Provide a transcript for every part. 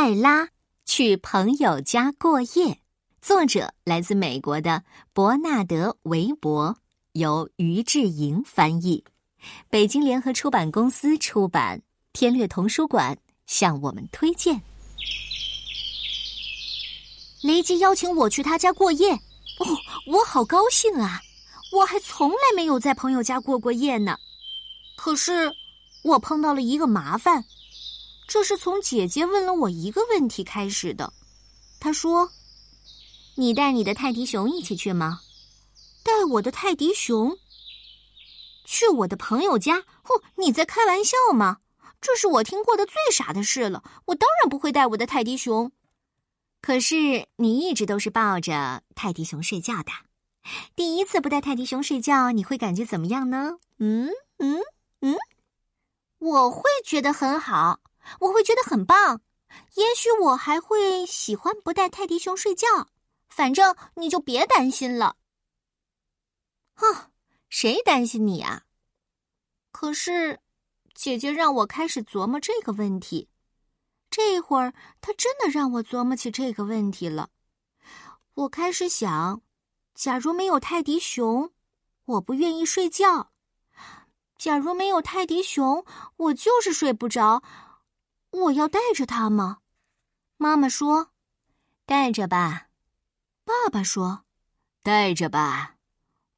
艾拉去朋友家过夜，作者来自美国的伯纳德·韦伯，由于志莹翻译，北京联合出版公司出版。天略童书馆向我们推荐。雷吉邀请我去他家过夜，哦，我好高兴啊！我还从来没有在朋友家过过夜呢。可是，我碰到了一个麻烦。这是从姐姐问了我一个问题开始的。她说：“你带你的泰迪熊一起去吗？”带我的泰迪熊去我的朋友家？哦，你在开玩笑吗？这是我听过的最傻的事了。我当然不会带我的泰迪熊。可是你一直都是抱着泰迪熊睡觉的。第一次不带泰迪熊睡觉，你会感觉怎么样呢？嗯嗯嗯，我会觉得很好。我会觉得很棒，也许我还会喜欢不带泰迪熊睡觉。反正你就别担心了。哼，谁担心你啊？可是，姐姐让我开始琢磨这个问题。这会儿，她真的让我琢磨起这个问题了。我开始想，假如没有泰迪熊，我不愿意睡觉。假如没有泰迪熊，我就是睡不着。我要带着它吗？妈妈说：“带着吧。”爸爸说：“带着吧。”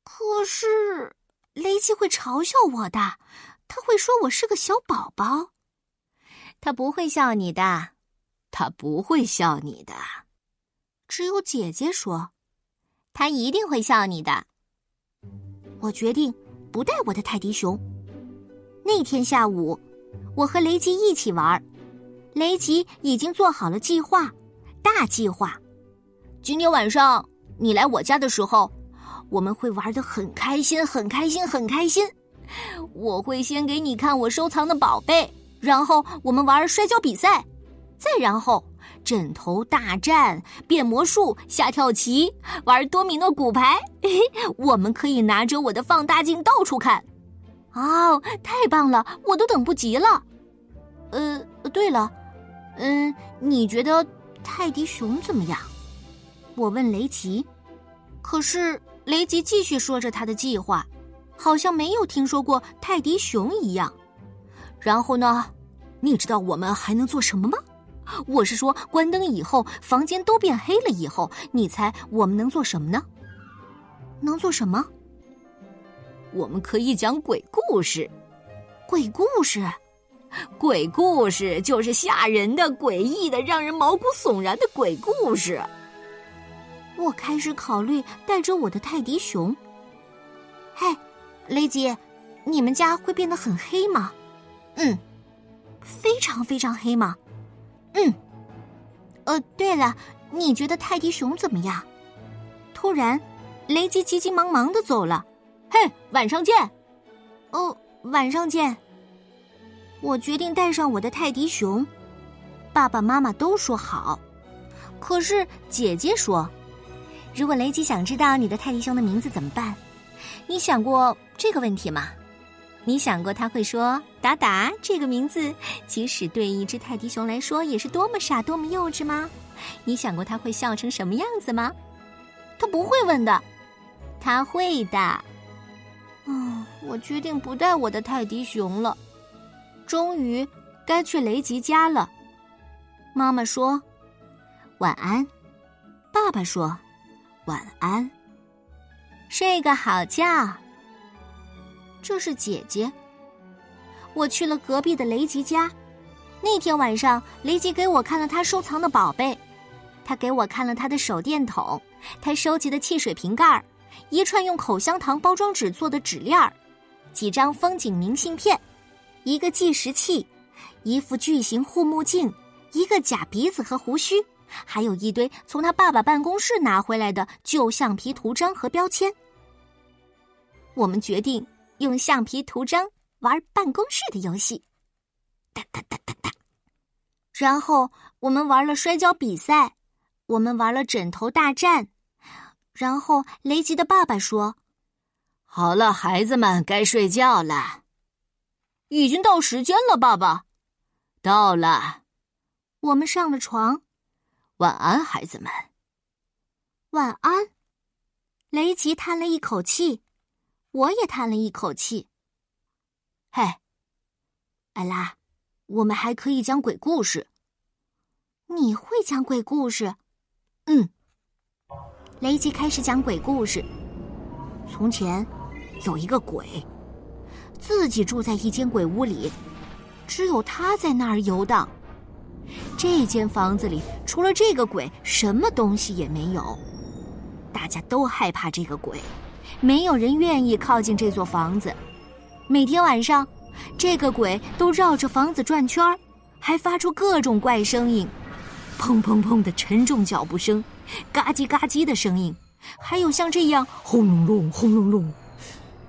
可是雷奇会嘲笑我的，他会说我是个小宝宝。他不会笑你的，他不会笑你的。只有姐姐说：“他一定会笑你的。”我决定不带我的泰迪熊。那天下午，我和雷吉一起玩。雷吉已经做好了计划，大计划。今天晚上你来我家的时候，我们会玩的很开心，很开心，很开心。我会先给你看我收藏的宝贝，然后我们玩摔跤比赛，再然后枕头大战、变魔术、下跳棋、玩多米诺骨牌。我们可以拿着我的放大镜到处看。哦，太棒了，我都等不及了。呃，对了。嗯，你觉得泰迪熊怎么样？我问雷吉，可是雷吉继续说着他的计划，好像没有听说过泰迪熊一样。然后呢，你知道我们还能做什么吗？我是说，关灯以后，房间都变黑了以后，你猜我们能做什么呢？能做什么？我们可以讲鬼故事。鬼故事。鬼故事就是吓人的、诡异的、让人毛骨悚然的鬼故事。我开始考虑带着我的泰迪熊。嘿，雷吉，你们家会变得很黑吗？嗯，非常非常黑吗？嗯。呃，对了，你觉得泰迪熊怎么样？突然，雷吉急急忙忙的走了。嘿，晚上见。哦，晚上见。我决定带上我的泰迪熊，爸爸妈妈都说好。可是姐姐说：“如果雷吉想知道你的泰迪熊的名字怎么办？你想过这个问题吗？你想过他会说‘达达’这个名字，即使对一只泰迪熊来说也是多么傻、多么幼稚吗？你想过他会笑成什么样子吗？他不会问的，他会的。嗯，我决定不带我的泰迪熊了。”终于该去雷吉家了。妈妈说：“晚安。”爸爸说：“晚安。”睡个好觉。这是姐姐。我去了隔壁的雷吉家。那天晚上，雷吉给我看了他收藏的宝贝。他给我看了他的手电筒，他收集的汽水瓶盖儿一串用口香糖包装纸做的纸链儿，几张风景明信片。一个计时器，一副巨型护目镜，一个假鼻子和胡须，还有一堆从他爸爸办公室拿回来的旧橡皮图章和标签。我们决定用橡皮图章玩办公室的游戏，哒哒哒哒哒。然后我们玩了摔跤比赛，我们玩了枕头大战。然后雷吉的爸爸说：“好了，孩子们，该睡觉了。”已经到时间了，爸爸。到了，我们上了床，晚安，孩子们。晚安。雷吉叹了一口气，我也叹了一口气。嘿，艾拉，我们还可以讲鬼故事。你会讲鬼故事？嗯。雷吉开始讲鬼故事。从前，有一个鬼，自己住在一间鬼屋里，只有他在那儿游荡。这间房子里除了这个鬼，什么东西也没有。大家都害怕这个鬼，没有人愿意靠近这座房子。每天晚上，这个鬼都绕着房子转圈儿还发出各种怪声音：砰砰砰的沉重脚步声，嘎叽嘎叽的声音，还有像这样轰隆隆、轰隆隆。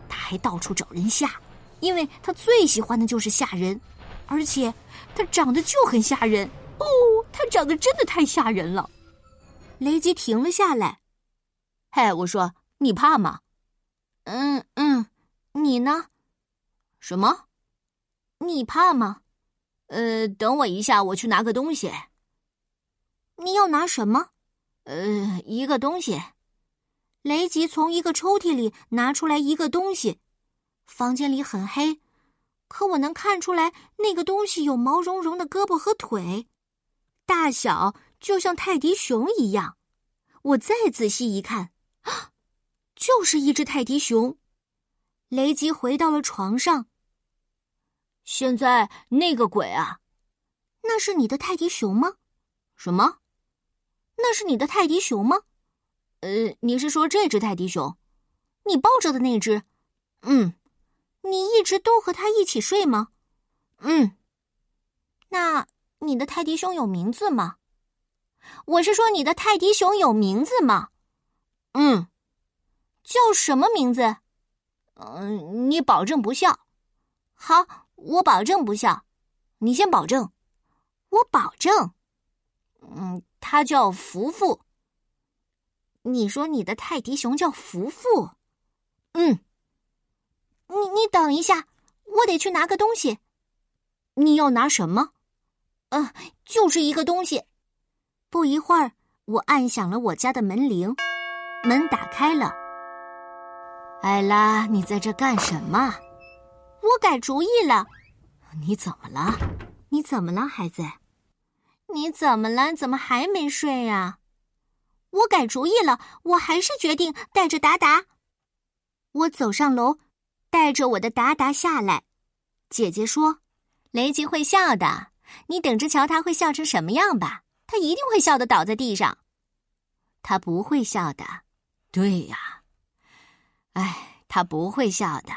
他还到处找人吓，因为他最喜欢的就是吓人，而且他长得就很吓人。哦，他长得真的太吓人了。雷吉停了下来。嘿，我说，你怕吗？嗯嗯，你呢？什么？你怕吗？呃，等我一下，我去拿个东西。你要拿什么？呃，一个东西。雷吉从一个抽屉里拿出来一个东西。房间里很黑，可我能看出来那个东西有毛茸茸的胳膊和腿。大小就像泰迪熊一样，我再仔细一看，啊就是一只泰迪熊。雷吉回到了床上。现在那个鬼啊，那是你的泰迪熊吗？什么？那是你的泰迪熊吗？呃，你是说这只泰迪熊？你抱着的那只？嗯。你一直都和他一起睡吗？嗯。那。你的泰迪熊有名字吗？我是说，你的泰迪熊有名字吗？嗯，叫什么名字？嗯，你保证不笑。好，我保证不笑。你先保证。我保证。嗯，他叫福福。你说你的泰迪熊叫福福？嗯。你你等一下，我得去拿个东西。你要拿什么？嗯，就是一个东西。不一会儿，我按响了我家的门铃，门打开了。艾拉，你在这干什么？我改主意了。你怎么了？你怎么了，孩子？你怎么了？怎么还没睡呀？我改主意了，我还是决定带着达达。我走上楼，带着我的达达下来。姐姐说：“雷吉会笑的。”你等着瞧他会笑成什么样吧！他一定会笑得倒在地上。他不会笑的，对呀。哎，他不会笑的。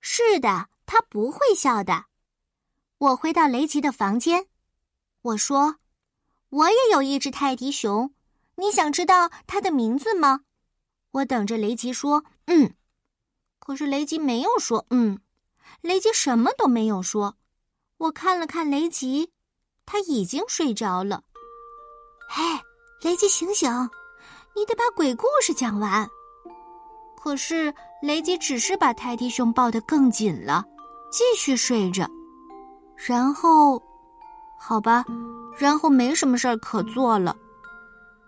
是的，他不会笑的。我回到雷吉的房间，我说：“我也有一只泰迪熊，你想知道它的名字吗？”我等着雷吉说：“嗯。”可是雷吉没有说“嗯”，雷吉什么都没有说。我看了看雷吉，他已经睡着了。嘿，雷吉，醒醒！你得把鬼故事讲完。可是雷吉只是把泰迪熊抱得更紧了，继续睡着。然后，好吧，然后没什么事儿可做了。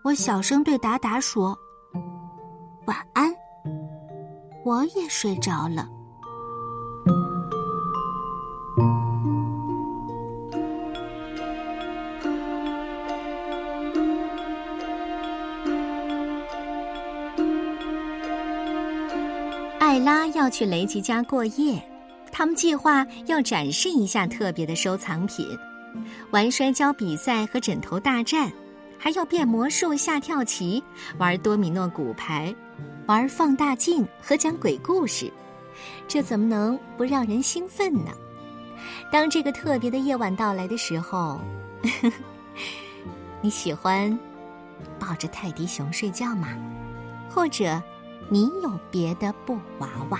我小声对达达说：“晚安。”我也睡着了。艾拉要去雷吉家过夜，他们计划要展示一下特别的收藏品，玩摔跤比赛和枕头大战，还要变魔术、下跳棋、玩多米诺骨牌、玩放大镜和讲鬼故事，这怎么能不让人兴奋呢？当这个特别的夜晚到来的时候，你喜欢抱着泰迪熊睡觉吗？或者？你有别的布娃娃？